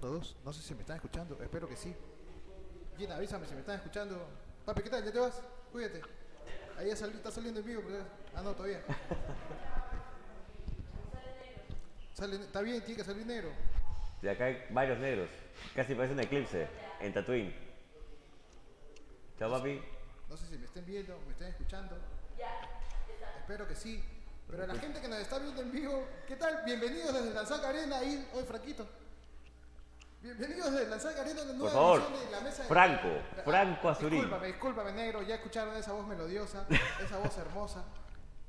Uno, dos. No sé si me están escuchando. Espero que sí. Gina, avísame si me están escuchando. Papi, ¿qué tal? ¿Ya te vas? Cuídate. Ahí ya está saliendo en vivo. pero- Ah, no, todavía. Sale, está bien, tiene que salir negro. De acá hay varios negros. Casi parece un eclipse en Tatooine. Chao, papi. No sé si me estén viendo, me estén escuchando. Espero que sí. Pero a la gente que nos está viendo en vivo, ¿qué tal? Bienvenidos desde Lanzac Arena, ahí, hoy Franquito. Bienvenidos desde Lanzac Arena, una nueva favor, edición de la mesa de- Franco, Ah, Franco Azurín. Discúlpame, discúlpame, negro, ya escucharon esa voz melodiosa, esa voz hermosa.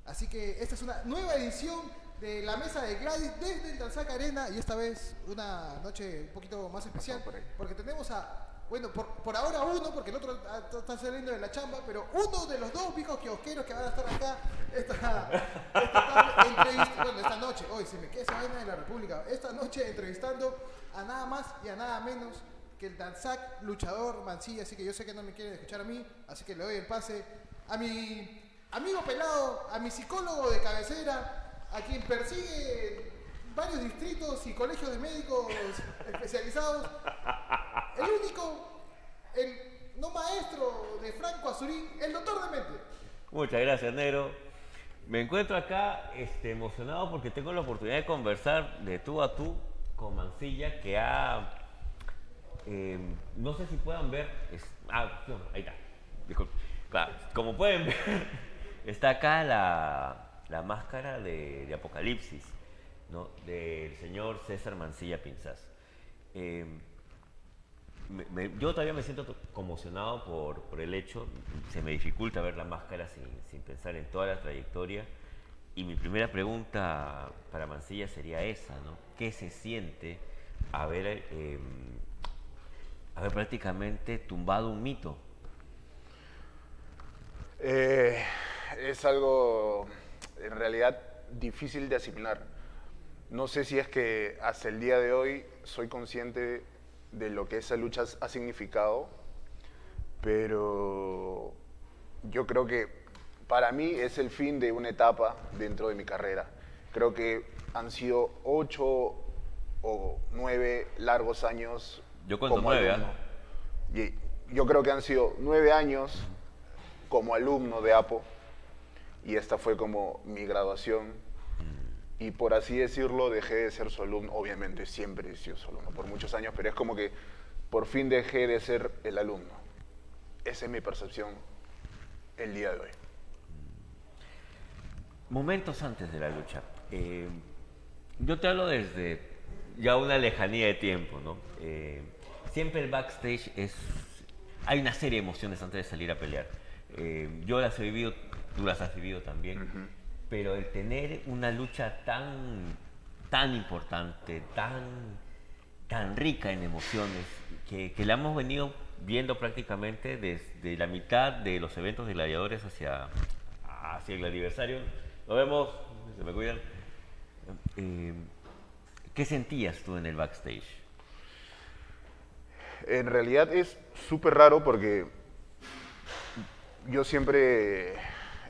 Así que esta es una nueva edición de la mesa de Gladys desde el Lanzac Arena y esta vez una noche un poquito más especial por porque tenemos a, bueno, por, por ahora uno, porque el otro está- saliendo de la chamba, pero uno de los dos viejos kiosqueros que van a estar acá esta, esta tarde bueno, esta noche, hoy se me queda esa vaina de la República, esta noche entrevistando a nada más y a nada menos que el Danzac luchador Mancilla, así que yo sé que no me quieren escuchar a mí, así que le doy el pase a mi amigo pelado, a mi psicólogo de cabecera, a quien persigue varios distritos y colegios de médicos especializados, el único, el no maestro Franco Azurín, el doctor de mente. Muchas gracias, negro. Me encuentro acá este, emocionado porque tengo la oportunidad de conversar de tú a tú con Mancilla, que ha. eh, no sé si puedan ver. es- ah, no, ahí está. Como pueden ver, está acá la, la máscara de, Apocalipsis, ¿no? Del señor César Mancilla Pinzas. Eh, yo todavía me siento to- conmocionado por, el hecho, se me dificulta ver la máscara sin, pensar en toda la trayectoria. Y mi primera pregunta para Mancilla sería esa, ¿no? ¿Qué se siente haber, eh, prácticamente tumbado un mito? Eh, es algo en realidad difícil de asimilar. No sé si es que hasta el día de hoy soy consciente de lo que esa lucha ha significado, pero yo creo que para mí es el fin de una etapa dentro de mi carrera. Creo que han sido ocho o nueve largos años. Yo cuento nueve, alumno. Y yo creo que han sido nueve años como alumno de APO y esta fue como mi graduación y por así decirlo dejé de ser su alumno, obviamente siempre he sido su alumno por muchos años, pero es como que por fin dejé de ser el alumno. Esa es mi percepción el día de hoy. Momentos antes de la lucha. eh, yo te hablo desde ya una lejanía de tiempo, ¿no? Eh, siempre el backstage es... Hay una serie de emociones antes de salir a pelear. Eh, yo las he vivido, tú las has vivido también, pero el tener una lucha tan, tan importante, tan, tan rica en emociones, que, que la hemos venido viendo prácticamente desde la mitad de los eventos de gladiadores hacia, hacia el aniversario. Lo vemos, se me cuidan. Eh, ¿Qué sentías tú en el backstage? En realidad es súper raro porque yo siempre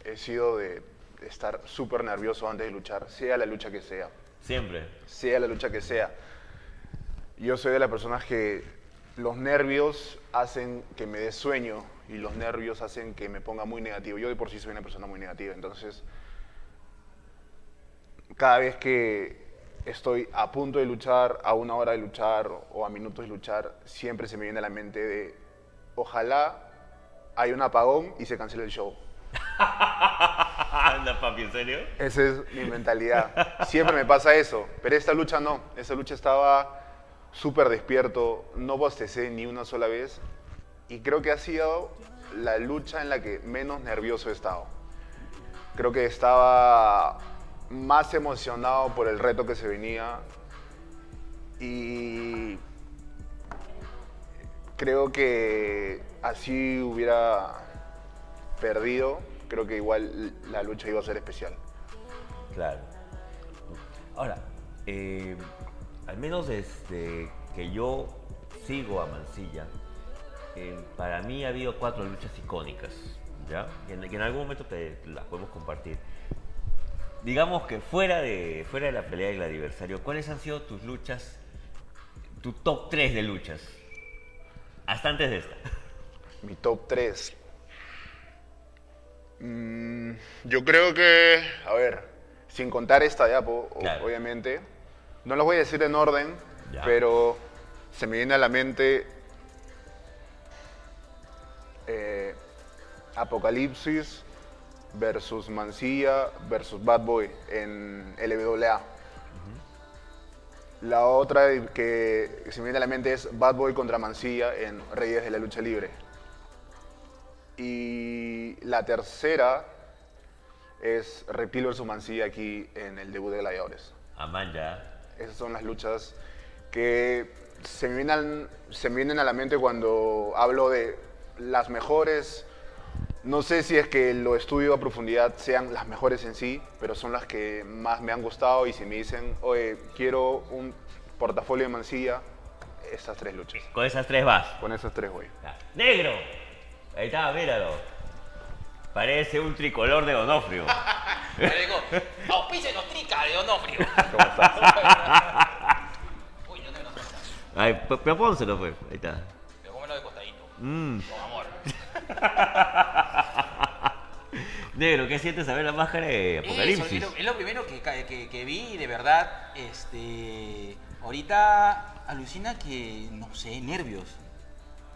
he sido de estar súper nervioso antes de luchar, sea la lucha que sea. Siempre. sea la lucha que sea. Yo soy de las personas que los nervios hacen que me dé sueño y los nervios hacen que me ponga muy negativo. Yo de por sí soy una persona muy negativa, entonces cada vez que estoy a punto de luchar, a una hora de luchar o a minutos de luchar, siempre se me viene a la mente de ojalá haya un apagón y se cancele el show. Anda, papi, ¿en serio? Esa es mi mentalidad. Siempre me pasa eso, pero esta lucha no. Esta lucha estaba súper despierto, no bostecé ni una sola vez y creo que ha sido la lucha en la que menos nervioso he estado. Creo que estaba más emocionado por el reto que se venía y creo que así hubiera perdido, creo que igual la lucha iba a ser especial. Claro. Ahora, eh, al menos desde que yo sigo a Mancilla, eh, para mí ha habido cuatro luchas icónicas, ¿ya? Que en, que en algún momento te las podemos compartir. Digamos que fuera de, fuera de la pelea del adversario, ¿cuáles han sido tus luchas, tu top 3 de luchas. Hasta antes de esta. Mi top 3. Yo creo que, a ver, sin contar esta ya, Claro. obviamente, no las voy a decir en orden, Ya. pero se me viene a la mente eh, Apocalipsis versus Mancilla versus Bad Boy en LWA. La otra que se me viene a la mente es Bad Boy contra Mancilla en Reyes de la Lucha Libre. Y la tercera es Reptil versus Mancilla aquí en el debut de Gladiadores. Amaya. Esas son las luchas que se me, vienen, se me vienen a la mente cuando hablo de las mejores. No sé si es que lo estudio a profundidad sean las mejores en sí, pero son las que más me han gustado y si me dicen, oye, quiero un portafolio de Mancilla, estas tres luchas. Con esas tres vas. Con esas tres voy. ¡Negro! Ahí está, míralo. Parece un tricolor de Donofrio. Auspicia los trica de Donofrio. Uy, no te lo falta. Ay, pero pónselo, pues. Ahí está. Pero cómelo de costadito. Mm. Con amor. Negro, ¿qué sientes a ver la máscara de Eso, Apocalipsis? es, lo, es lo primero que, que, que vi, de verdad. Este. Ahorita alucina que, no sé, nervios.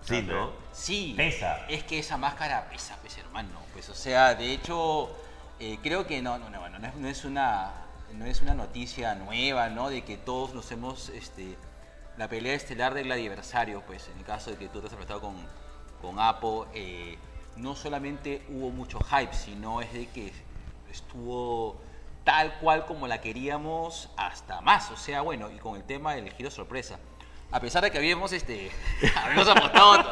Sí, ¿no? Sí. Pesa. Es que esa máscara pesa, pesa, hermano. Pues, o sea, de hecho, eh, creo que no, no, no, bueno, no es, no es una, no es una noticia nueva, ¿no? De que todos nos hemos, este, la pelea estelar del adversario, pues, en el caso de que tú te has enfrentado con, con Apo, eh, no solamente hubo mucho hype, sino es de que estuvo tal cual como la queríamos hasta más. O sea, bueno, y con el tema del giro sorpresa. A pesar de que habíamos, este, habíamos apostado a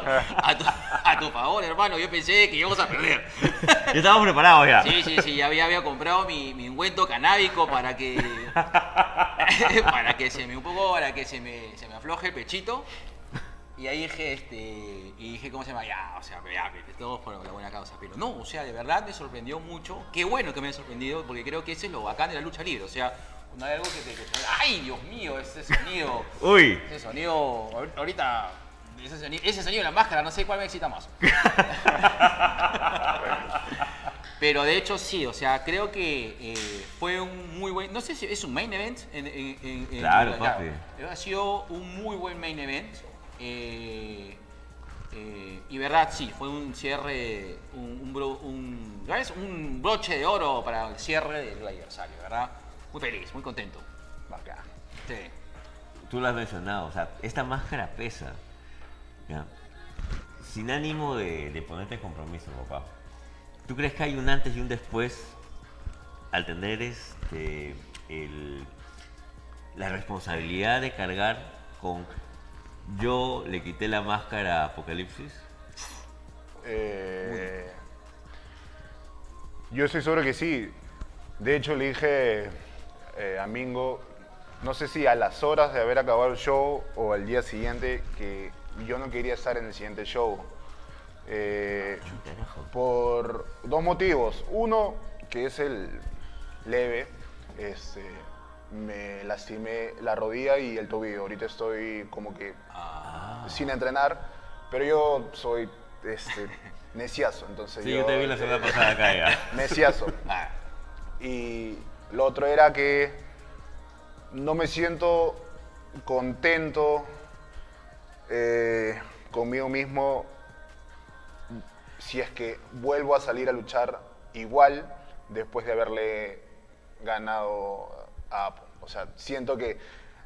tu, a tu- favor, hermano, yo pensé que íbamos a perder. Ya estamos preparados ya. Sí, sí, sí, ya había, había comprado mi, mi ungüento canábico para que, para que se me un poco, para que se me, se me afloje el pechito. Y ahí dije, este, y dije, ¿cómo se llama? Ya, o sea, ya, todos por la buena causa. Pero no, o sea, de verdad me sorprendió mucho. Qué bueno que me haya sorprendido, porque creo que ese es lo bacán de la lucha libre. O sea, no hay algo que te... que ¡Ay, Dios mío! Ese sonido... Uy. Ese sonido, ahor- ahorita, ese sonido, ese sonido de la máscara, no sé cuál me excita más. Pero de hecho sí, o sea, creo que eh, fue un muy buen, no sé si es un main event. En, en- en- en- Claro, papi. Ha sido un muy buen main event. eh, eh, y verdad, sí, fue un cierre, un, un, un- un broche de oro para el cierre del aniversario, ¿verdad? Muy feliz, muy contento. Bacán. Sí. Tú lo has mencionado, o sea, esta máscara pesa. Ya. Sin ánimo de, de ponerte en compromiso, papá. ¿Tú crees que hay un antes y un después al tener este, el- la responsabilidad de cargar con yo le quité la máscara a Apocalipsis? Eh, yo estoy seguro que sí. De hecho, le dije eh, a Mingo, no sé si a las horas de haber acabado el show o al día siguiente, que yo no quería estar en el siguiente show. Eh, por dos motivos. Uno, que es el leve, este, me lastimé la rodilla y el tobillo. Ahorita estoy como que sin entrenar, pero yo soy este, neciazo, entonces Sí, yo te vi la semana eh, pasada acá ya. Neciazo. Ah, Y lo otro era que no me siento contento eh, conmigo mismo si es que vuelvo a salir a luchar igual después de haberle ganado a Apo. O sea, siento que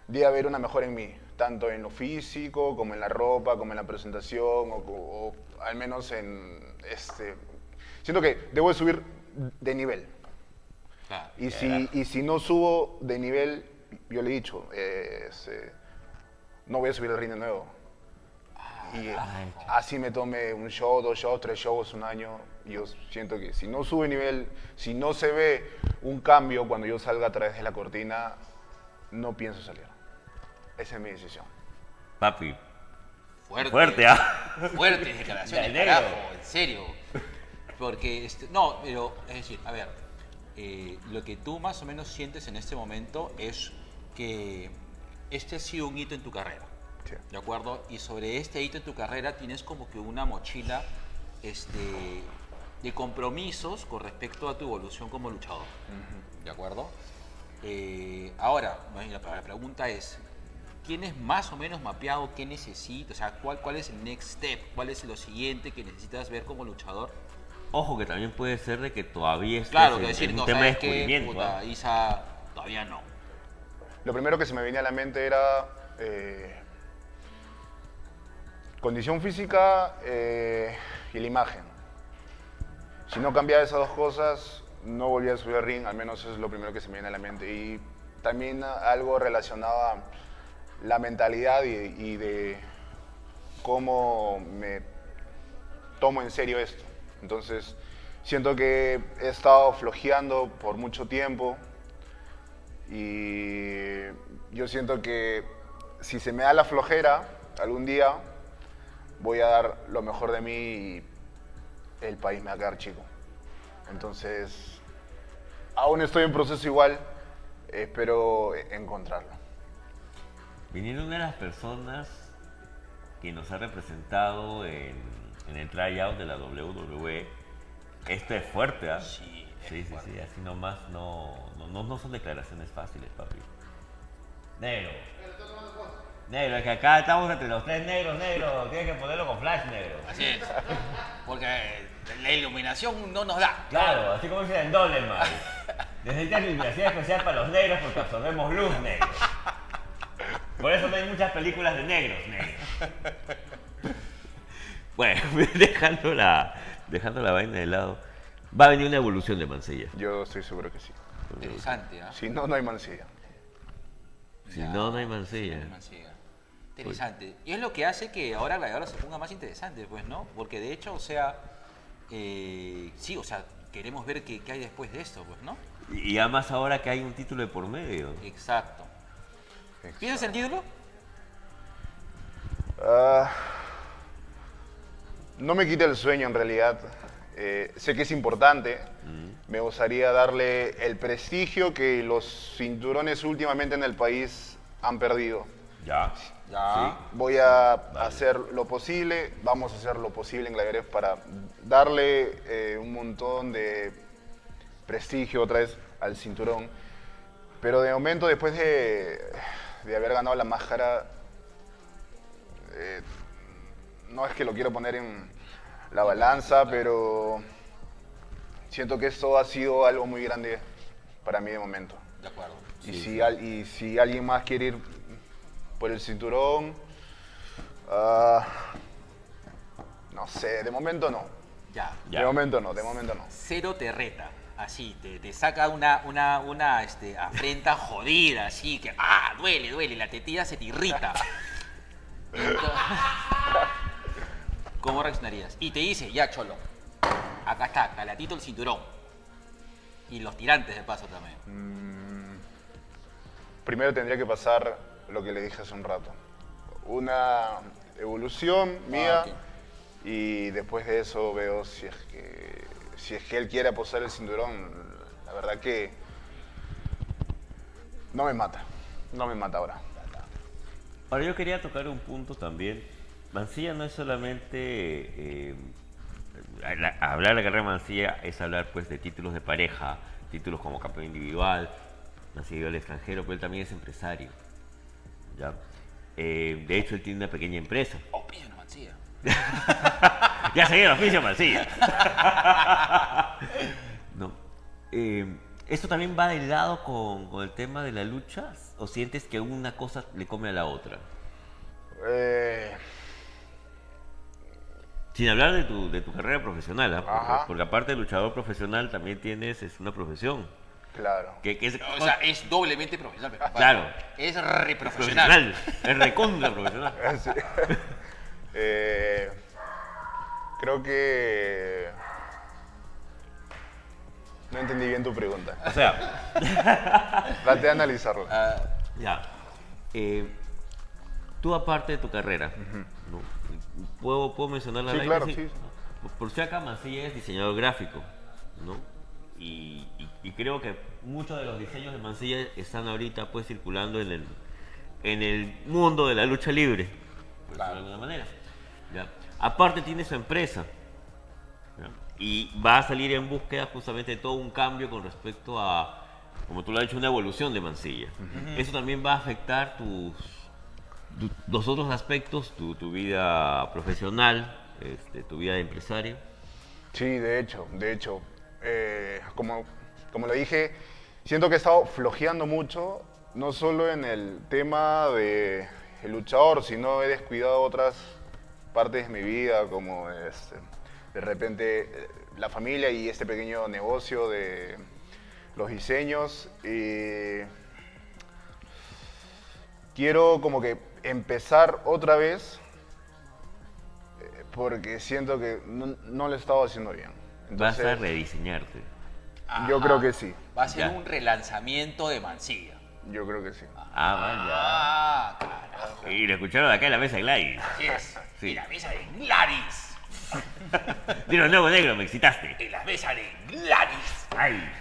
debe haber una mejora en mí, tanto en lo físico, como en la ropa, como en la presentación, o, al menos en este... Siento que debo de subir de nivel. Claro. Y si, y si no subo de nivel, yo le he dicho, eh, este, no voy a subir el ring de nuevo. Y eh, Ay. así me tome un show, dos shows, tres shows, un año. Yo siento que si no sube nivel, si no se ve un cambio cuando yo salga a través de la cortina, no pienso salir. Esa es mi decisión. Papi, Fuerte. fuerte, ¿ah? Fuertes declaraciones, carajo, en serio. Porque, este, no, pero, es decir, a ver, eh, lo que tú más o menos sientes en este momento es que este ha sido un hito en tu carrera. Sí. ¿De acuerdo? Y sobre este hito en tu carrera tienes como que una mochila este, de compromisos con respecto a tu evolución como luchador. ¿De acuerdo? Eh, ahora, la pregunta es, ¿tienes más o menos mapeado qué necesitas? O sea, ¿cuál, ¿cuál es el next step? ¿Cuál es lo siguiente que necesitas ver como luchador? Ojo que también puede ser de que todavía estés Claro, en, que decir, en un no, tema de descubrimiento. Puta, ¿ah? Isa, todavía no. Lo primero que se me venía a la mente era eh, condición física eh, y la imagen. Si no cambiaba esas dos cosas, no volvía a subir al ring, al menos eso es lo primero que se me viene a la mente. Y también algo relacionado a la mentalidad y, y de cómo me tomo en serio esto. Entonces, siento que he estado flojeando por mucho tiempo y yo siento que si se me da la flojera algún día, voy a dar lo mejor de mí y el país me va a quedar chico. Entonces, aún estoy en proceso igual, espero encontrarlo. Viniendo una de las personas que nos ha representado en, en el tryout de la WWE, esto es fuerte, ¿ah? Sí, sí, sí, así nomás no, no, no, no son declaraciones fáciles, papi. Negro. Negro, es que acá estamos entre los tres negros, negro, tienes que ponerlo con flash negro. Así es. Porque la iluminación no nos da. Claro, así como dice en Doleman. Necesitas iluminación especial para los negros porque absorbemos luz negro. Por eso no hay muchas películas de negros, negros. Bueno, dejando la, dejando la vaina de lado, va a venir una evolución de Mancilla. Yo estoy seguro que sí. Interesante, ¿ah? Si no, no hay mancilla. Si Ya. no, no hay Mancilla. Mancilla. Interesante. Y es lo que hace que ahora Gladiador se ponga más interesante, pues, ¿no? Porque de hecho, o sea, eh, sí, o sea, queremos ver qué, qué hay después de esto, pues, ¿no? Y además ahora que hay un título de por medio. Exacto. ¿Piensas el título? Ah, no me quita el sueño en realidad. Eh, sé que es importante. Me gustaría darle el prestigio que los cinturones últimamente en el país han perdido. Ya. Ya. Voy a hacer lo posible, vamos a hacer lo posible en Gladiadores para darle eh, un montón de prestigio otra vez al cinturón. Pero de momento, después de, de haber ganado la máscara, eh, no es que lo quiero poner en la balanza, pero siento que esto ha sido algo muy grande para mí de momento. De acuerdo. Y, si, al- y si alguien más quiere ir por el cinturón, ah, no sé, de momento no. Ya. Ya. De momento no, de momento no. Cero te reta. Así, te, te saca una, una, una este, afrenta jodida, así que, ah, duele, duele, la tetilla se te irrita. Entonces, ¿Cómo reaccionarías? Y te dice, ya, cholo, acá está, calatito el cinturón. Y los tirantes de paso también. Primero tendría que pasar lo que le dije hace un rato. Una evolución mía ok. y después de eso veo si es que si es que él quiere apostar el cinturón. La verdad que no me mata, no me mata ahora. Ahora yo quería tocar un punto también. Mancilla no es solamente eh, la- hablar de la carrera de Mancilla es hablar pues de títulos de pareja, títulos como campeón individual, Mancilla al extranjero, pero él también es empresario. ¿ya? Eh, de hecho él tiene una pequeña empresa. Oh, pillo una mancilla. Ya se el oficio Mancilla. no. Eh, ¿Esto también va de lado con, con el tema de la lucha? ¿O sientes que una cosa le come a la otra? Eh, Sin hablar de tu, de tu carrera profesional, ¿ah? porque, aparte de luchador profesional también tienes es una profesión. claro. Que, que es O sea, es doblemente profesional. pero, Claro. Es re profesional. profesional, es recontra profesional. Sí. Eh, creo que no entendí bien tu pregunta. O sea, Trate de analizarla. Ya. eh, tú aparte de tu carrera. ¿Puedo, ¿puedo mencionarla al Sí, claro, sí. Por si acá Mancilla es diseñador gráfico, ¿no? Y, y- y creo que muchos de los diseños de Mancilla están ahorita pues circulando en el, en el mundo de la lucha libre, por Claro. de alguna manera. ¿ya? Aparte tiene su empresa ¿ya? y va a salir en búsqueda justamente de todo un cambio con respecto a, como tú lo has dicho, una evolución de Mansilla. Eso también va a afectar tus, tu- los otros aspectos, tu, tu vida profesional, este, tu vida de empresario. Sí, de hecho, de hecho. eh, como, como lo dije, siento que he estado flojeando mucho, no solo en el tema de luchador, sino he descuidado otras partes de mi vida, como este, de repente eh, la familia y este pequeño negocio de los diseños. Y quiero como que empezar otra vez eh, porque siento que no, no lo he estado haciendo bien. Vas a Entonces, rediseñarte. Yo Ajá. creo que sí. Va a ser Ya. un relanzamiento de Mansilla. Yo creo que sí. Ah, vaya. Ah, carajo. Y lo escucharon acá en la mesa de Gladys. Así es. Sí. En la mesa de Gladys. Dilo nuevo negro, me excitaste. En la mesa de Gladys. Ay.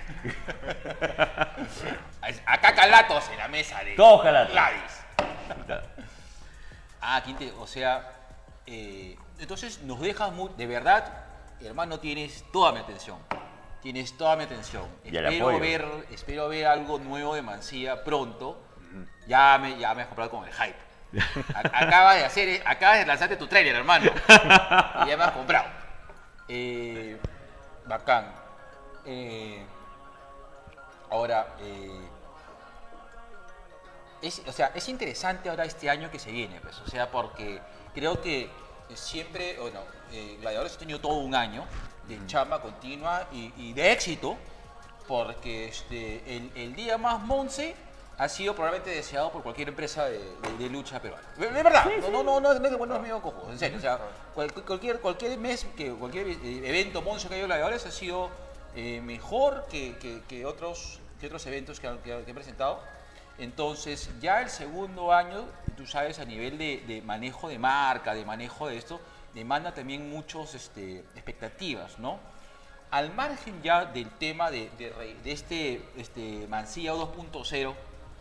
Acá calatos en la mesa de Todos calatos. Gladys. Ah, qué inte- o sea, eh, entonces nos dejas muy, de verdad, hermano, tienes toda mi atención. Tienes toda mi atención. Y Espero ver, espero ver algo nuevo de Mancilla pronto. Ya me, ya me has comprado con el hype. A- Acabas de hacer, acabas de lanzarte tu trailer, hermano. Y ya me has comprado. Eh, bacán. Eh, ahora, eh, es, o sea, es interesante ahora este año que se viene, pues, o sea, porque creo que siempre, bueno, eh, Gladiadores ha tenido todo un año de chamba continua y, y de éxito, porque este, el, el día más Monse ha sido probablemente deseado por cualquier empresa de, de- de lucha peruana. De, de verdad, no, no, no, no, no, es- no es medio cojo, en serio, o sea, cual- cualquier, cualquier mes, que cualquier eh, evento Monse que haya Gladiadores ha sido eh, mejor que, que- que otros, que otros eventos que, han- que han- que he presentado. Entonces, ya el segundo año, tú sabes, a nivel de, de manejo de marca, de manejo de esto, demanda también muchas expectativas, ¿no? Al margen ya del tema de, de re- de este, este Mancilla 2.0,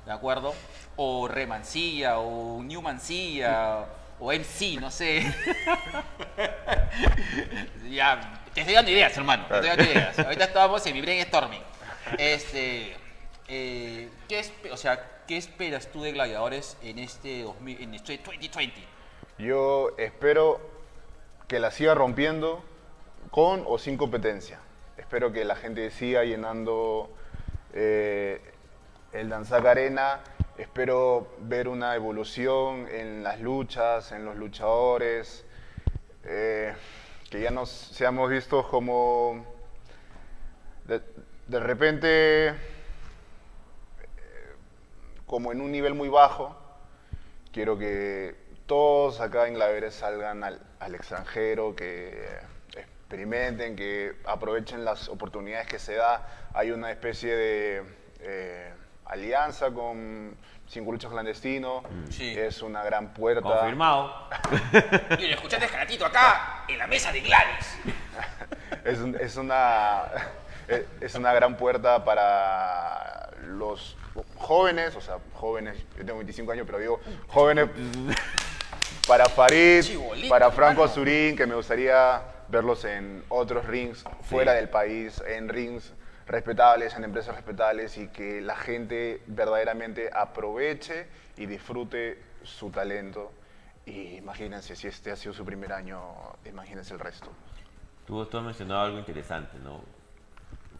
¿de acuerdo? O Remancilla, o New Mancilla, o MC, no sé. ya, te estoy dando ideas, hermano. Te estoy dando ideas. Ahorita estábamos en mi brainstorming. Este, eh, ¿qué, o sea, ¿Qué esperas tú de Gladiadores en este, 2000, en este 2020? Yo espero que la siga rompiendo con o sin competencia. Espero que la gente siga llenando eh, el Danzac Arena. Espero ver una evolución en las luchas, en los luchadores. eh, que ya nos seamos vistos como de, repente como en un nivel muy bajo. Quiero que todos acá en Glaveres salgan al, al extranjero, que experimenten, que aprovechen las oportunidades que se da. Hay una especie de eh, alianza con Cinco Luchas Clandestino. Sí. Es una gran puerta. Confirmado. Y lo escuchaste Jaratito acá, en la mesa de Gladys. es, un- es una, es- es una gran puerta para los jóvenes, o sea, jóvenes, yo tengo 25 años, pero digo jóvenes, para Farid, Chibolito, para Franco hermano. Azurín, que me gustaría verlos en otros rings fuera del país, en rings respetables, en empresas respetables y que la gente verdaderamente aproveche y disfrute su talento. Y imagínense, si este ha sido su primer año, imagínense el resto. Tú, tú has mencionado algo interesante, ¿no?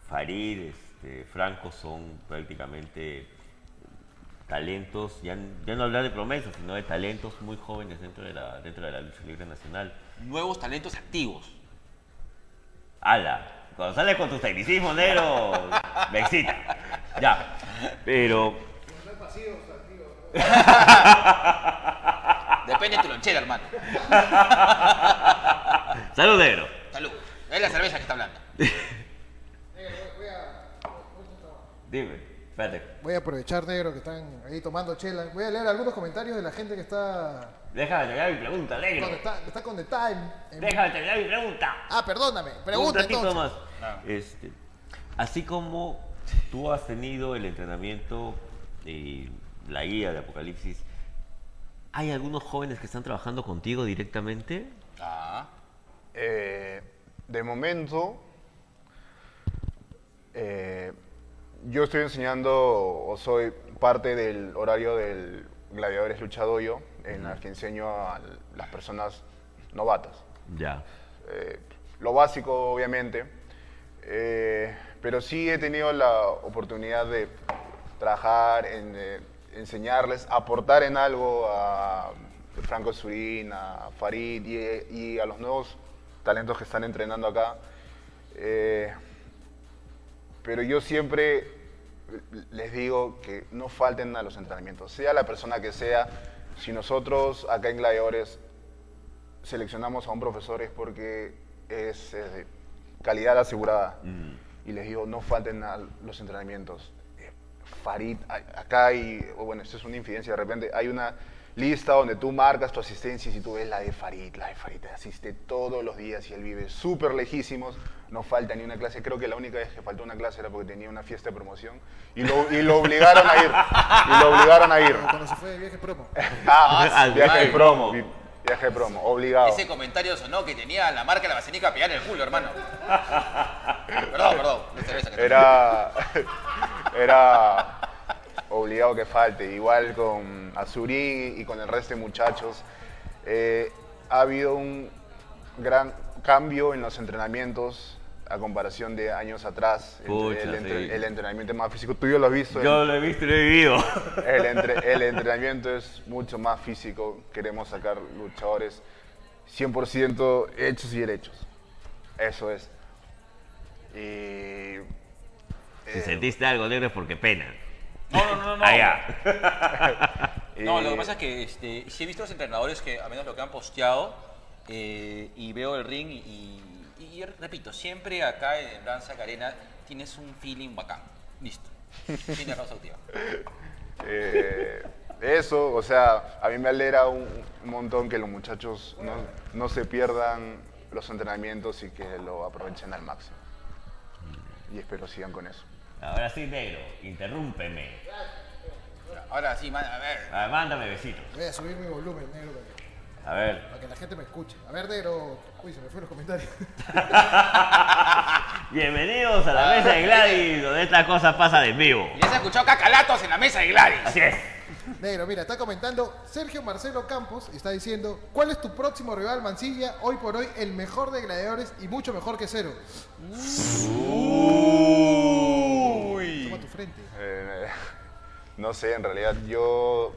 Farid, este, Franco son prácticamente talentos, ya, ya no hablar de promesas, sino de talentos muy jóvenes dentro de la, dentro de la lucha libre nacional. Nuevos talentos activos. ¡Hala! Cuando sales con tus tecnicismos, negro, me excita. Ya. Pero, Depende de tu lonchera, hermano. salud, negro. Salud. Es la cerveza que está hablando. Dime, espérate. Voy a aprovechar, negro, que están ahí tomando chela. Voy a leer algunos comentarios de la gente que está, Déjame terminar mi pregunta, negro. está, está con the time. en- Déjame terminar mi pregunta. Ah, perdóname. un Pregunta ratito entonces. más. Este, así como tú has tenido el entrenamiento y la guía de Apocalipsis ¿Hay algunos jóvenes que están trabajando contigo directamente? Ah, Eh, de momento, eh, yo estoy enseñando o soy parte del horario del Gladiadores Luchadoyo, en el que enseño a las personas novatas. Ya. Eh, lo básico, obviamente, eh, pero sí he tenido la oportunidad de trabajar, en eh, enseñarles, aportar en algo a Franco Surín, a Farid y, y a los nuevos talentos que están entrenando acá. Pero yo siempre les digo que no falten a los entrenamientos, sea la persona que sea. Si nosotros acá en Gladiadores seleccionamos a un profesor es porque es eh, calidad asegurada. Y les digo, no falten a los entrenamientos. Eh, Farid, acá hay, bueno, esto es una infidencia, de repente hay una lista donde tú marcas tu asistencia y si tú ves la de Farid, la de Farid asiste todos los días y él vive súper lejísimos, no falta ni una clase. Creo que la única vez que faltó una clase era porque tenía una fiesta de promoción y lo, y lo obligaron a ir. Y lo obligaron a ir. Cuando se fue de viaje promo. Ah, Al viaje de promo. Viaje de promo, obligado. ese comentario sonó que tenía la marca de la vasenica pegada en el culo, hermano. perdón, perdón. no Era, era obligado que falte. Igual con Azurí y con el resto de muchachos. eh, ha habido un gran cambio en los entrenamientos a comparación de años atrás. El- Pucha, el, entre- sí. el entrenamiento más físico. Tú ya lo has visto. Yo lo he visto y lo he vivido. El, entre- el entrenamiento es mucho más físico. Queremos sacar luchadores 100% hechos y derechos. Eso es. Y. Si eh, sentiste algo negro es porque pena. No, no, no, no. Ya. No, lo y- que pasa es que este, sí he visto los entrenadores que, a menos lo que han posteado, eh, y veo el ring, y, y- repito, siempre acá en Danza Carena tienes un feeling bacán. Listo. De causa activa. Eh, eso, o sea, a mí me alegra un, un montón que los muchachos no, no se pierdan los entrenamientos y que lo aprovechen al máximo. Y espero sigan con eso. Ahora sí, negro, interrúmpeme. Ahora sí, man, a ver. Ah, mándame besitos. Voy a subir mi volumen, negro, A ver. para que la gente me escuche. A ver, negro. Uy, se me fueron los comentarios. Bienvenidos a la mesa de Gladys, donde esta cosa pasa de en vivo. Ya se ha escuchado cacalatos en la mesa de Gladys. Así es. negro, mira, está comentando Sergio Marcelo Campos. Está diciendo: ¿Cuál es tu próximo rival, Mancilla? Hoy por hoy, el mejor de gladiadores y mucho mejor que cero. Toma tu frente. Eh, no sé, en realidad yo...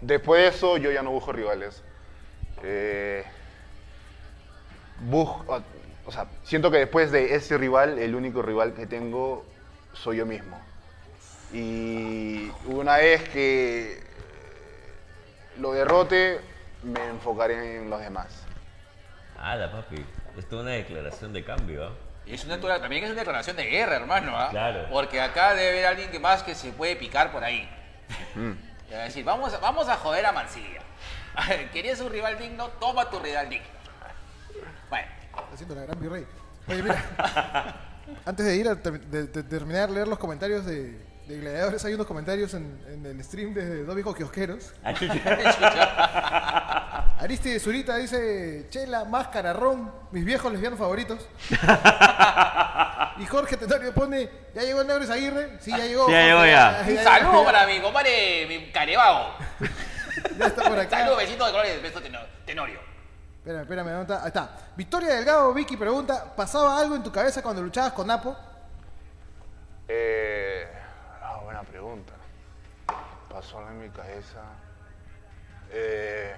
Después de eso yo ya no busco rivales. Eh, busco, o sea, siento que después de ese rival, el único rival que tengo soy yo mismo. Y una vez que lo derrote, me enfocaré en los demás. Hala, papi. Esto es una declaración de cambio, ¿ah? Y es una, también es una declaración de guerra, hermano. ¿ah? Claro. Porque acá debe haber alguien que más que se puede picar por ahí. Y va a decir, vamos, a- vamos a joder a Mancilla. ¿Querías un rival digno? Toma tu rival digno. Bueno, haciendo la gran virrey. Oye, mira. antes de ir a ter- de, de terminar de leer los comentarios de, de gladiadores, hay unos comentarios en, en el stream de dos viejos kiosqueros. Aristide Zurita dice, Chela, máscara, ron, mis viejos lesbianos favoritos. y Jorge Tenorio pone, ¿ya llegó el negro Aguirre? Sí, ya llegó. Sí, ya llegó ya. un saludo para mi compadre, mi carevago. Ya está por acá. Saludos, besitos de colores, beso teno- tenorio. Espérame, espérame, ¿dónde está? Ahí está. Victoria Delgado, Vicky pregunta, ¿pasaba algo en tu cabeza cuando luchabas con Napo? Eh, ah, buena pregunta. Pasó algo en mi cabeza. Eh,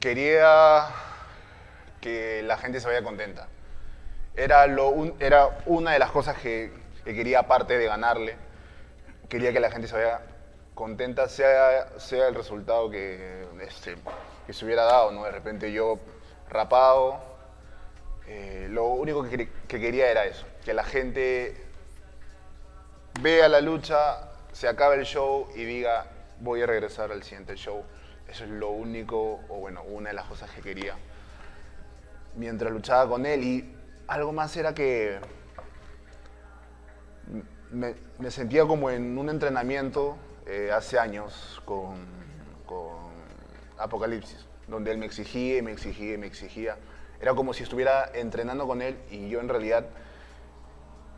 quería que la gente se vaya contenta. Era, lo un- era una de las cosas que, que quería, aparte de ganarle. Quería que la gente se vaya contenta, sea, sea el resultado que, este, que se hubiera dado. ¿no? De repente yo rapado, eh, lo único que, quer- que quería era eso, que la gente vea la lucha, se acabe el show y diga, voy a regresar al siguiente show. Eso es lo único, o bueno, una de las cosas que quería mientras luchaba con él. Y algo más era que me sentía como en un entrenamiento eh, hace años con con Apocalipsis, donde él me exigía y me exigía y me exigía. Era como si estuviera entrenando con él y yo en realidad,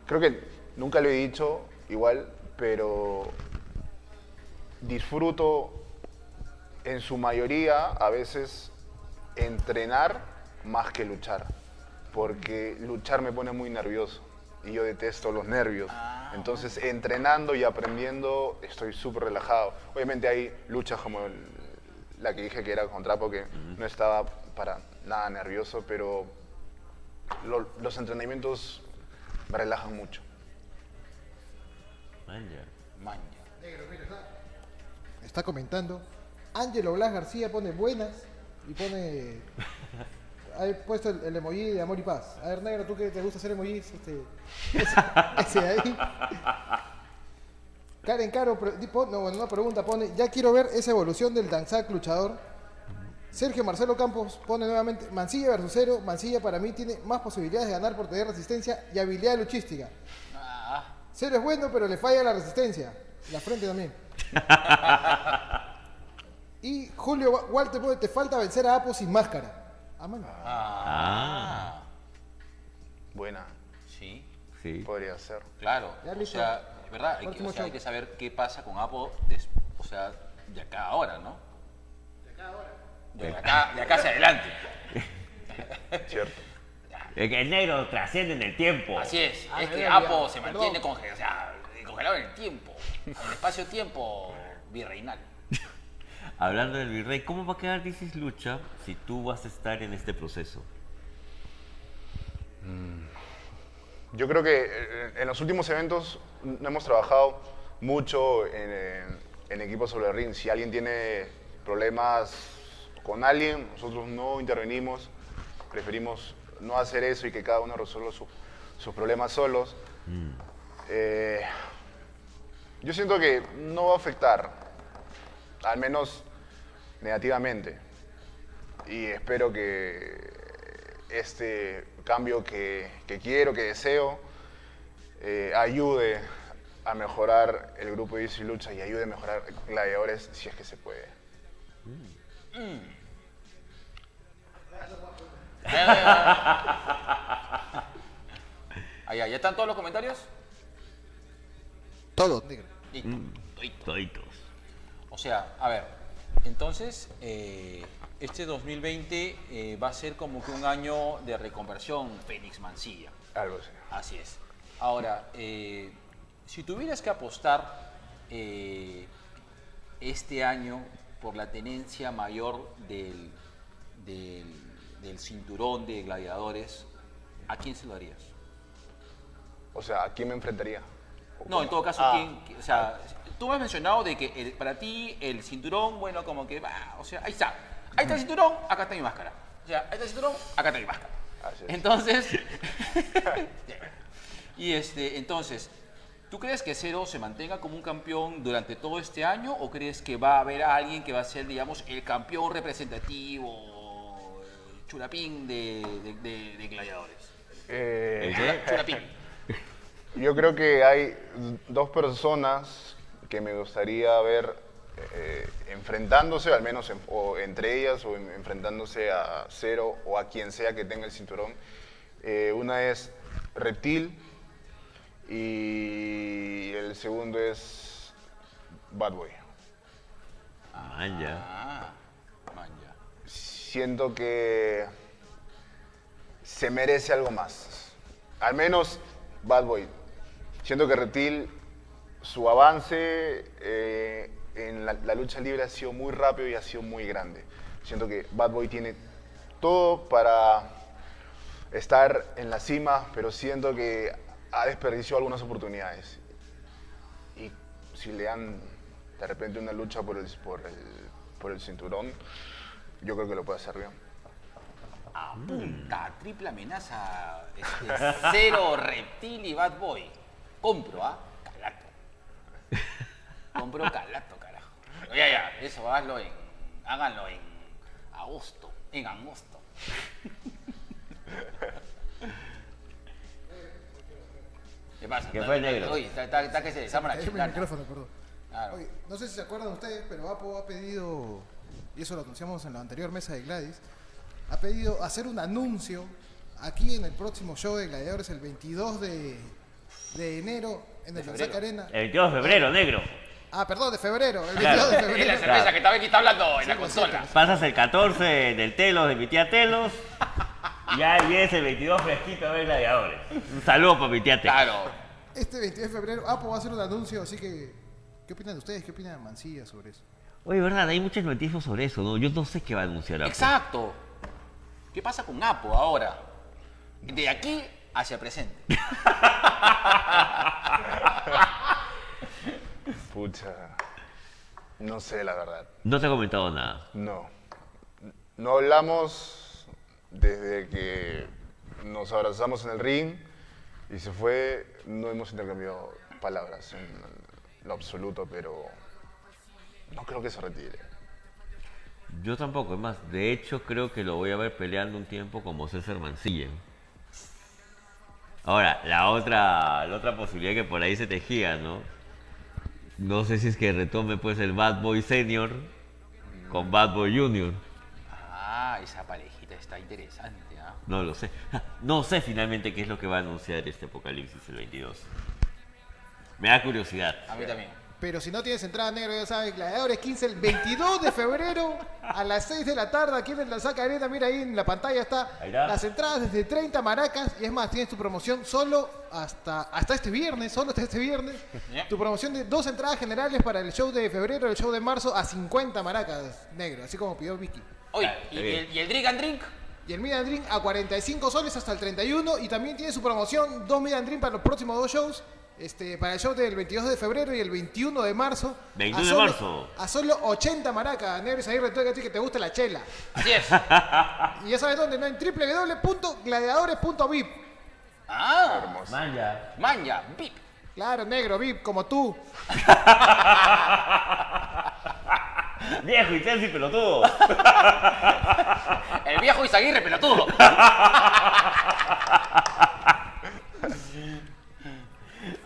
creo que nunca lo he dicho igual, pero disfruto en su mayoría a veces entrenar más que luchar, porque luchar me pone muy nervioso y yo detesto los nervios. Entonces entrenando y aprendiendo estoy súper relajado. Obviamente hay luchas como el- la que dije que era contra porque no estaba para nada nervioso, pero lo- los entrenamientos me relajan mucho. Manja. Negro, mira, está, está comentando. Ángelo Blas García pone buenas y pone. Ha puesto el, el emoji de amor y paz. A ver, negro, tú que te gusta hacer emojis, este. Ese, ese de ahí. Karen Caro, no, bueno, una pregunta pone. Ya quiero ver esa evolución del danzac luchador. Sergio Marcelo Campos pone nuevamente Mancilla versus Cero. Mancilla para mí tiene más posibilidades de ganar por tener resistencia y habilidad luchística. Ah, Cero es bueno, pero le falla la resistencia. La frente también. y Julio Wa- Walter pone, te falta vencer a Apo sin máscara. Ah, mano. ah, Buena, sí, Sí. podría ser. claro. Ya o sea, ¿verdad? Hay que, o sea, hay show. que saber qué pasa con Apo, o sea, de acá a ahora, ¿no? De acá a ahora. De acá, de acá hacia adelante. Cierto. Es que el negro trasciende en el tiempo. Así es, Ah, es que Apo se perdón. mantiene congelado, o sea, congelado en el tiempo, en el espacio-tiempo virreinal. Hablando del virrey, ¿cómo va a quedar Dices Lucha si tú vas a estar en este proceso? Yo creo que eh, en los últimos eventos no hemos trabajado mucho en, en- en equipos sobre el ring. Si alguien tiene problemas con alguien, nosotros no intervenimos. Preferimos no hacer eso y que cada uno resuelva su- sus problemas solos. Eh, yo siento que no va a afectar, al menos negativamente. Y espero que este cambio que, que quiero, que deseo, eh, ayude a mejorar el grupo de Easy Lucha y ayude a mejorar gladiadores si es que se puede. Allá, ¿ya están todos los comentarios? Todo, negro. Listo. Toditos. O sea, a ver, entonces, eh, este 2020 eh, va a ser como que un año de reconversión Fénix Mancilla. Algo así. Así es. Ahora, eh, si tuvieras que apostar eh, este año por la tenencia mayor del, del, del cinturón de gladiadores, ¿a quién se lo harías? O sea, ¿a quién me enfrentaría? ¿O No, en todo caso, Ah, ¿quién- o sea, tú me has mencionado de que el- para ti el cinturón, bueno, como que, va, o sea, ahí está. Ahí está el cinturón, acá está mi máscara. O sea, ahí está el cinturón, acá está mi máscara. Así es. Entonces, y este, entonces, ¿tú crees que Cero se mantenga como un campeón durante todo este año o crees que va a haber alguien que va a ser, digamos, el campeón representativo, el churapín de, de- de- de gladiadores? Eh, ¿El? Churapín. Yo creo que hay dos personas que me gustaría ver eh, enfrentándose, al menos en- o entre ellas, o en- enfrentándose a Cero o a quien sea que tenga el cinturón. Eh, una es Reptil y el segundo es Bad Boy. Manja. Ah, ya. Siento que se merece algo más. Al menos Bad Boy. Siento que Reptil, su avance eh, en la, lucha libre ha sido muy rápido y ha sido muy grande. Siento que Bad Boy tiene todo para estar en la cima, pero siento que ha desperdiciado algunas oportunidades. Y si le dan de repente una lucha por el, por el, por el cinturón, yo creo que lo puede hacer bien. Apunta, triple amenaza, este, cero reptil y bad boy. Compro, ¿ah? Compro calato, carajo. Pero ya, ya, eso hazlo en, háganlo en agosto, en agosto. ¿Qué pasa? ¿Qué fue, negro? Oye, está, está- está que se desarma la Cállame el chingada. micrófono, perdón. Claro. Oye, no sé si se acuerdan ustedes, pero Apo ha pedido, y eso lo anunciamos en la anterior mesa de Gladys, ha pedido hacer un anuncio aquí en el próximo show de Gladiadores el 22 de, de enero en el Lanzac Arena. El 22 de febrero, negro. Ah, perdón, de febrero, el 22 Claro. de Es la febrero. cerveza Claro. que estaba aquí está hablando en la Sí, consola. Pasas el 14 del Telos de mi tía Telos. Y ahí vienes el 22 fresquito a ver gladiadores. Un saludo para mi tía Telos. Claro. Este 22 de febrero Apo va a hacer un anuncio, así que, ¿qué opinan de ustedes? ¿Qué opinan de Mancilla sobre eso? Oye, verdad, hay muchas noticias sobre eso, ¿no? Yo no sé qué va a anunciar Apple. Exacto. ¿Qué pasa con Apo ahora? De aquí hacia el presente. Pucha. No sé, la verdad. No te he comentado nada. No. No hablamos desde que nos abrazamos en el ring y se fue. No hemos intercambiado palabras en lo absoluto, pero no creo que se retire. Yo tampoco, es más, de hecho creo que lo voy a ver peleando un tiempo como César Mancilla. Ahora, la otra, la otra posibilidad que por ahí se tejía, ¿no? No sé si es que retome pues el Bad Boy Senior con Bad Boy Junior. Ah, esa parejita está interesante, ¿ah? No lo sé. No sé finalmente qué es lo que va a anunciar este Apocalipsis el 22. Me da curiosidad. A mí también. Pero si no tienes entrada negro, ya sabes, Gladiadores 15 el 22 de febrero a las 6 de la tarde aquí en la Saca Arena. Mira ahí en la pantalla está. Las entradas desde 30 maracas. Y es más, tienes tu promoción solo hasta, hasta este viernes, solo hasta este viernes. Tu promoción de dos entradas generales para el show de febrero y el show de marzo a 50 maracas negro, así como pidió Vicky. Oye, Claro, ¿y, el, y el drink and drink? Y el Mid and Drink a 45 soles hasta el 31. Y también tiene su promoción, dos Mid and Drink para los próximos dos shows. Este, para el show del 22 de febrero y el 21 de marzo. 21 A de solo- marzo. A solo 80 maracas. Negro Isaguirre, tú que a ti que te gusta la chela. Así es. Y ya sabes dónde, ¿no? En www.gladiadores.vip. Ah, Hermoso. Manja. manja, VIP. Claro, negro, VIP, como tú. Viejo y Chelsea pelotudo. El viejo Izaguirre, pelotudo.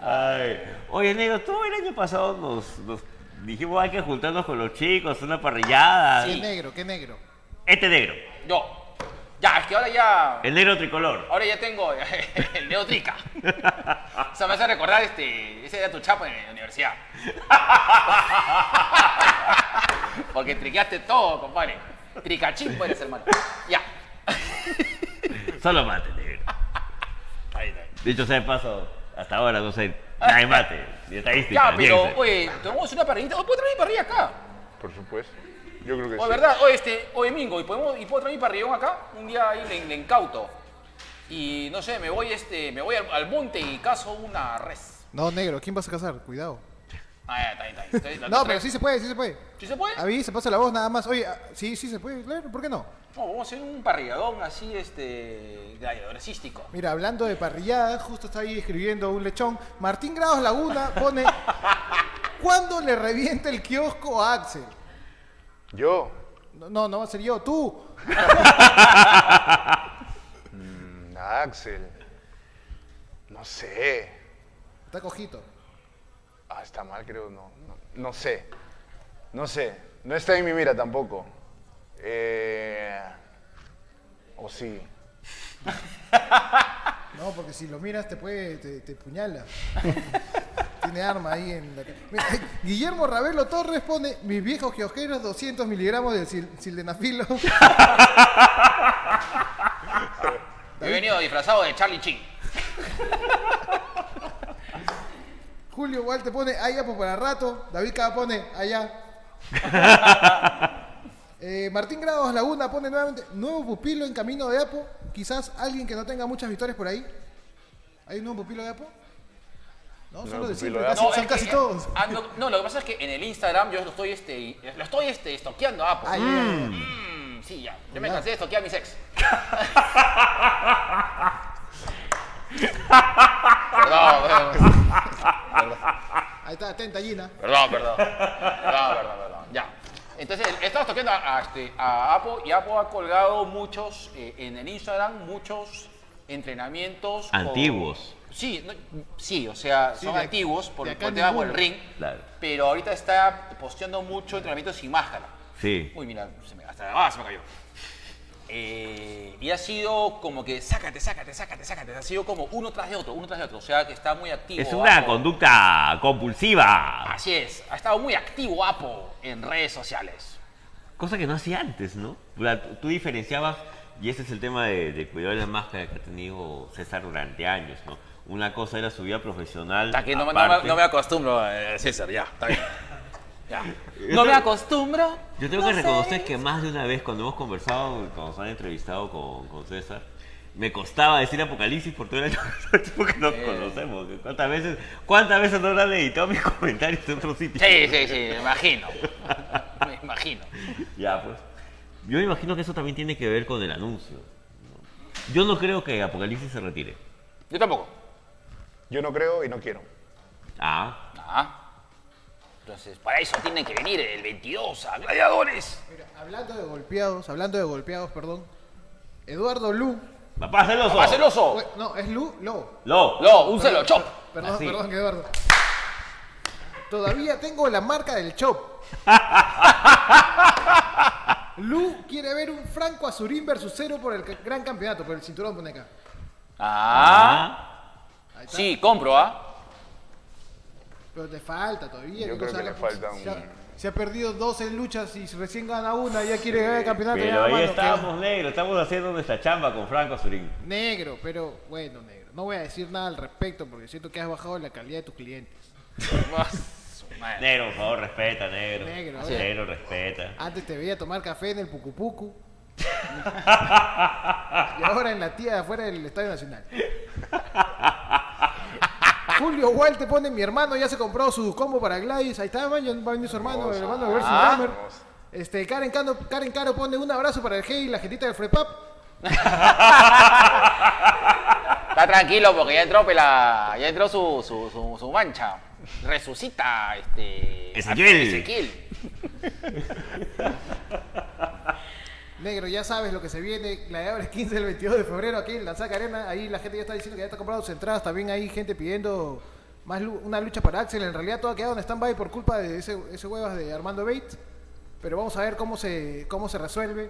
Ay. Oye, negro, tú el año pasado nos, nos dijimos hay que juntarnos con los chicos, una parrillada. Qué negro, qué negro. Este negro, Yo. Ya, es que ahora ya. el negro tricolor. Ahora ya tengo el neotrica. Eso me hace recordar este. Ese era tu chapa en la universidad. Porque triqueaste todo, compadre. Tricachín puedes hermano. Ya. Solo mate, negro. Dicho sea de paso, hasta ahora no sé, nadie mate. Ni estadística. Ya, pero, Excel. oye, tenemos una parrillita. Oye, ¿puedo traer mi parrilla acá? Por supuesto. Yo creo que Oye, sí. ¿verdad? Oye, este, oye, Mingo, ¿y, podemos, ¿y puedo traer mi parrillón acá? Un día ahí le, le incauto. Y no sé, me voy, este, me voy al, al monte y cazo una res. No, negro, ¿quién vas a casar? Cuidado. Ah, ya, está bien, está. Entonces, la No, pero sí se puede, sí se puede. ¿Sí se puede? A mí se pasa la voz nada más. Oye, ah, sí, sí se puede, claro, ¿por qué no? No, vamos a hacer un parrilladón así, este, gladiadoresístico. Mira, hablando de parrillada, justo está ahí escribiendo un lechón. Martín Grados Laguna pone: ¿Cuándo le revienta el kiosco a Axel? Yo. No, no, no va a ser yo, tú. mm, Axel. No sé. Está cojito. Ah, está mal, creo. No, no, no sé. No sé. No está en mi mira tampoco. Eh, o sí. No, porque si lo miras te puede, te, te puñala. Tiene arma ahí en la Guillermo Ravelo Torres pone mis viejos kiosqueros 200 miligramos de sil- sildenafilo. He venido disfrazado de Charlie Chin. Julio Walter pone allá pues para rato. David Cava pone allá. Eh, Martín Grados Laguna pone nuevamente nuevo pupilo en camino de Apo. Quizás alguien que no tenga muchas victorias por ahí. ¿Hay un nuevo pupilo de Apo? No, los de siempre, casi- Apo. son casi que- todos. ah, no, no, lo que pasa es que en el Instagram yo lo estoy, este, lo estoy, este, estoqueando a Apo. Mm, sí, ya. Yo me cansé de estoquear a mis ex. perdón, perdón, Ahí está, atenta Gina. perdón, perdón, perdón, perdón, perdón. Ya. Entonces, estamos toqueando a, a, este, a Apo y Apo ha colgado muchos, eh, en el Instagram, muchos entrenamientos con- Antiguos. Sí, no- sí, o sea, Sí, son de- antiguos por, de acá por el tema por el ring, Claro. pero ahorita está posteando mucho entrenamiento sin máscara. Sí. Uy, mira, se me, hasta ah, se me cayó. Eh, y ha sido como que sácate, sácate, sácate, sácate. Ha sido como uno tras de otro, uno tras de otro. O sea, que está muy activo. Es una Apo. conducta compulsiva. Así es, ha estado muy activo Apo en redes sociales. Cosa que no hacía antes, ¿no? Tú- diferenciabas, y ese es el tema de, de cuidar la máscara que ha tenido César durante años, ¿no? Una cosa era su vida profesional. Que no, me- no no me acostumbro a César, ya, está bien. Ya. No me acostumbro. Yo tengo no que sé. reconocer que más de una vez cuando hemos conversado, cuando nos han entrevistado con, con César, me costaba decir Apocalipsis por todo el año porque nos conocemos. ¿Cuántas veces, ¿Cuántas veces no han editado mis comentarios en otros sitios? Sí, sí, sí, me imagino. Me imagino. Ya, pues. Yo me imagino que eso también tiene que ver con el anuncio. ¿no? Yo no creo que Apocalipsis se retire. Yo tampoco. Yo no creo y no quiero. Ah, Ah. Entonces, para eso tienen que venir el 22 a Gladiadores. Mira, hablando de golpeados, hablando de golpeados, perdón. Eduardo Lu. papá celoso. ¡Papá celoso! No, es Lu, Lo. Lo. No, un celo, chop. Perdón, Así. perdón, Eduardo. Todavía tengo la marca del chop. Lu quiere ver un Franco Azurín versus cero por el gran campeonato, por el cinturón pone acá. Ah. Ahí está. Sí, compro, ¿ah? Pero te falta todavía. Yo ¿qué creo que le falta un- Se ha, se ha perdido 12 luchas y recién gana una, ya quiere ganar el campeonato. Pero ahí mano, estamos, negro. Estamos haciendo nuestra chamba con Franco Azurín. Negro, pero bueno, negro. No voy a decir nada al respecto porque siento que has bajado la calidad de tus clientes. Negro, por favor, respeta, negro. Negro, Así negro, respeta. Antes te veía tomar café en el Pucupucu. y ahora en la tía de afuera del Estadio Nacional. Julio Wall te pone mi hermano, ya se compró su combo para Gladys. Ahí está, man, ya va a venir su hermano, el hermano de Versus Ah. Hammer. Este, Karen Caro, Karen Caro pone un abrazo para el Hey y la gentita del Frepap. Está tranquilo porque ya entró, pela, ya entró su, su, su, su mancha. Resucita este. Ezequiel. Ezequiel. Negro, ya sabes lo que se viene. Gladiadores 15 del 22 de febrero aquí en la Saca Arena. Ahí la gente ya está diciendo que ya está comprando sus entradas. También hay gente pidiendo más lu- una lucha para Axel. En realidad todo ha quedado en stand-by por culpa de ese, ese huevas de Armando Bates. Pero vamos a ver cómo se, cómo se resuelve.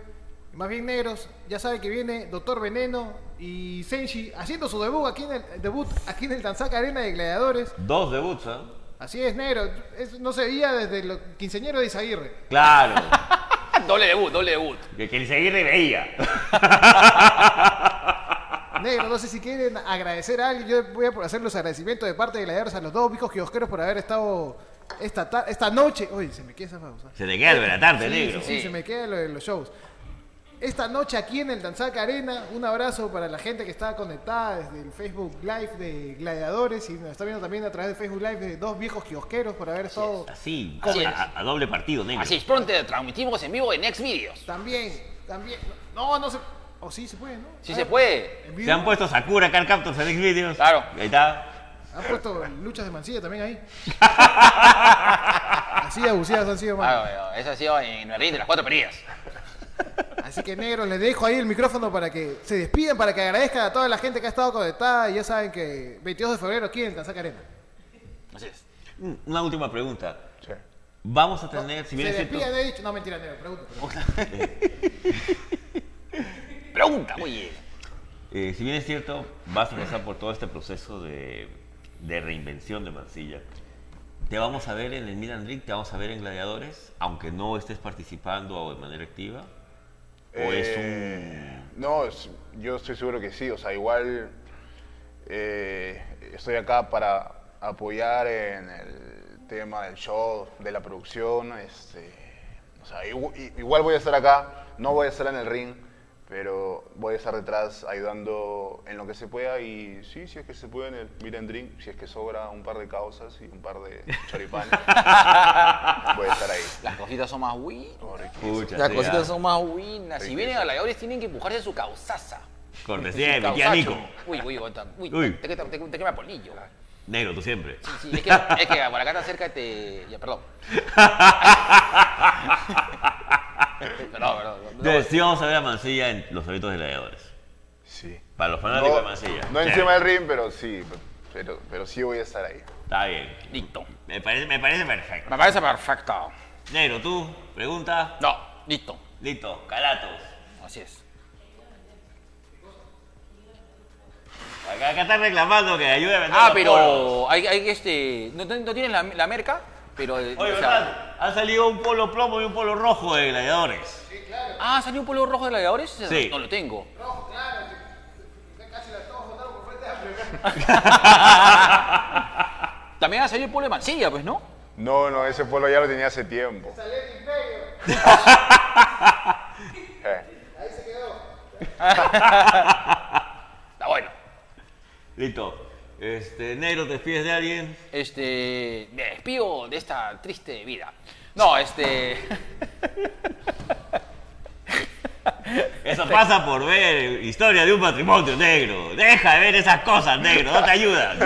Y más bien negros, ya sabe que viene Doctor Veneno y Senshi haciendo su debut aquí en el, debut aquí en el Arena de Gladiadores. Dos debuts, ¿ah? Así es, negro. Es- no se veía desde los quinceañeros de Isaguirre. Claro. doble debut, doble debut. que, que el seguirle veía. Negro, no sé si quieren agradecer a alguien. Yo voy a hacer los agradecimientos de parte de Gladiadores a los dos vicos kiosqueros por haber estado esta, ta- esta noche. Uy, se me queda esa pausa. Se te queda el de la tarde, Sí, negro. sí, sí, Sí. se me queda lo de los shows. Esta noche aquí en el Tanzaca Arena, un abrazo para la gente que está conectada desde el Facebook Live de Gladiadores y nos está viendo también a través de Facebook Live de dos viejos kiosqueros por haber estado Así, Así a, doble partido, negro. Así es, pronto transmitimos en vivo en Next Videos. también, también. No, no se. O sí se puede, ¿no? Sí Ah, se puede. Se han puesto Sakura, Car Captors en Xvideos. Claro. Ahí está. Han puesto luchas de mancilla también ahí. Así de abusivas han sido, mano. Ah, eso ha sido en el ring de las cuatro perillas. Así que negro, les dejo ahí el micrófono para que se despidan, para que agradezcan a toda la gente que ha estado conectada. Y ya saben que 22 de febrero aquí en el Tanzaca Arena. Así es. Una última pregunta. Sí. Vamos a tener, si bien se es cierto, he dicho. No, mentira, negro, pregunta. pregunta. Pregunta, oye. eh, si bien es cierto, vas a pasar por todo este proceso de, de reinvención de Mansilla. Te vamos a ver en el Milan Ring, te vamos a ver en Gladiadores, aunque no estés participando de manera activa. ¿O es Eh, un...? No, es- yo estoy seguro que sí. O sea, igual eh, estoy acá para apoyar en el tema del show, de la producción. Este, o sea, igual voy a estar acá, no voy a estar en el ring, pero voy a estar detrás ayudando en lo que se pueda. Y sí, si es que se puede en el Meet and Drink, si es que sobra un par de causas y un par de choripanes, voy a estar ahí. Las cositas son más Pucha, Las cositas son más winas. Si vienen a gladiadores tienen que empujarse su causaza. Cortesía de tía. Nico. Uy, uy. Uy, Uy. Te, te, te, te quema polillo. Negro, tú siempre. Sí, sí, es que, es que por acá está cerca te. Ya, perdón. perdón. Entonces, sí vamos a ver a Mansilla en los eventos de Gladiadores. Sí. Para los fanáticos de No, Mancilla. no Sí. encima del ring, pero sí, pero, pero sí voy a estar ahí. Está bien. Listo. Me parece, me parece perfecto. Me parece perfecto. Negro, tú, pregunta. No, listo. Listo, Calatos. Así es. Acá, acá están reclamando que ayude a vender Ah, los polos. pero hay, hay este. No, no no tienen la, la merca, pero. Oye, o sea- ¿verdad? Ha salido un polo plomo y un polo rojo de gladiadores. Ah, salió un polo rojo de gladiadores. Sí. No lo tengo. Rojo, claro. Casi la todos votaron por frente amplio. También ha salido el polo de Mansilla, pues, ¿no? No, no, ese polo ya lo tenía hace tiempo. Salió el imperio. Eh, Ahí se quedó. Está bueno. Listo. Este, Negro, ¿te despides de alguien? Este. Me despido de esta triste vida. No, este. Eso pasa por ver historia de un matrimonio negro. Deja de ver esas cosas, negro, no te ayudan.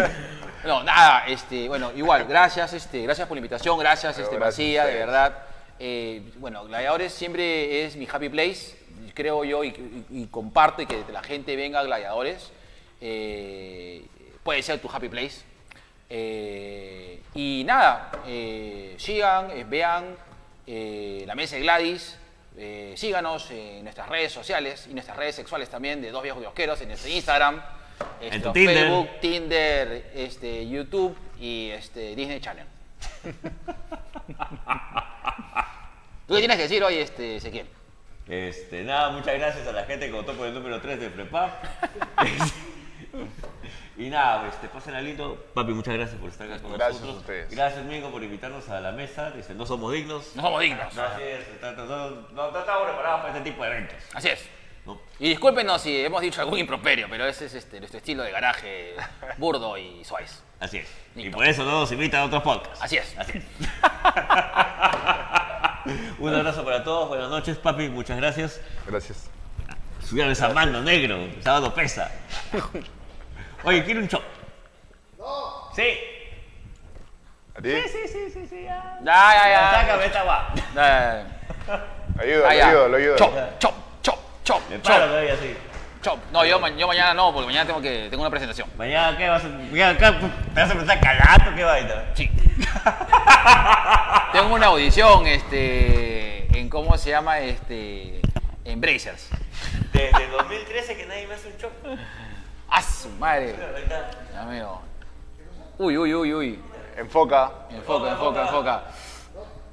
No, nada, este, bueno, igual, gracias, este, gracias por la invitación, gracias, Pero este, gracias a Mancilla, de verdad. Eh, bueno, Gladiadores siempre es mi happy place, creo yo, y, y- y comparto y que la gente venga a Gladiadores. eh, puede ser tu happy place. Eh, y nada, eh, sigan, eh, vean eh, la mesa de Gladys, eh, síganos en nuestras redes sociales y nuestras redes sexuales también de Dos Viejos Diosqueros, en nuestro Instagram, este, tu Tinder. Facebook, Tinder, este, YouTube y este, Disney Channel. ¿Tú qué tienes que decir hoy, este, Ezequiel? Este, nada, muchas gracias a la gente que votó por el número 3 de Prepap. y nada, este, pásenla lindo. Papi, muchas gracias por estar acá con Gracias nosotros. a ustedes. Gracias, Mingo, por invitarnos a la mesa. Dice, no somos dignos. No somos dignos. Así es, está- no, no, no- no estamos preparados para este tipo de eventos. Así es. ¿no? Y discúlpenos si hemos dicho algún improperio, pero ese es este, nuestro estilo de garaje burdo y suave. Así es. Y por eso no nos invitan a otros podcasts. Así es. Así es. Un abrazo para todos. Buenas noches, papi. Muchas gracias. gracias. Subieron esa mano negro. El sábado pesa. Oye, quiero un chop. No. Sí. ¿A ti? Sí, sí, sí, sí. Ya. Ya, ya, ya. Sácame esta guá. Ya, Ayuda, Ah, lo ayudo, lo ayudo. Chop, chop, chop, chop, paro chop, todavía así. chop. No, yo, yo mañana no, porque mañana tengo que tengo una presentación. Mañana, ¿qué vas a mañana, acá, ¿Te vas a presentar calato? ¿Qué vaina? Sí. tengo una audición, este, en cómo se llama, este, en Brazers. Desde 2013 que nadie me hace un chop. ¡Ah, su madre! Miro. Uy, uy, uy, uy. Enfoca Enfoca, enfoca, enfoca.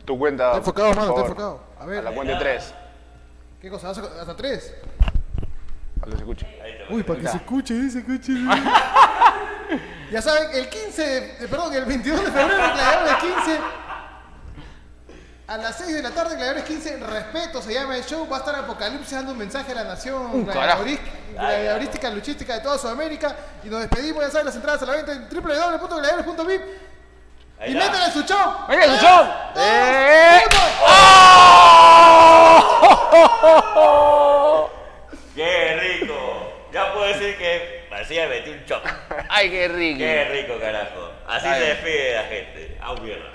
tu cuenta. Está enfocado, por mano, está enfocado. A ver. A la cuenta de tres. ¿Qué cosa? ¿Hasta hasta tres? Para que se escuche. Uy, para que se escuche, se escuche. ya saben, el 15, de, de- perdón, el 22 de febrero, Gladiadores 15. A las 6 de la tarde, Gladiadores 15, respeto se llama el show. Va a estar Apocalipsis dando un mensaje a la nación gladiadorística, luchística de toda Sudamérica. Y nos despedimos, ya saben, las entradas a la venta en www.gladiadores.vip. Y métanle su show. ¡Oye, su show! Dos, ¡Eh! uno. ¡Qué rico! Ya puedo decir que Marcilla metió un chop. ¡Ay, qué rico! ¡Qué rico, carajo! Así se despide la gente. ¡A mierda!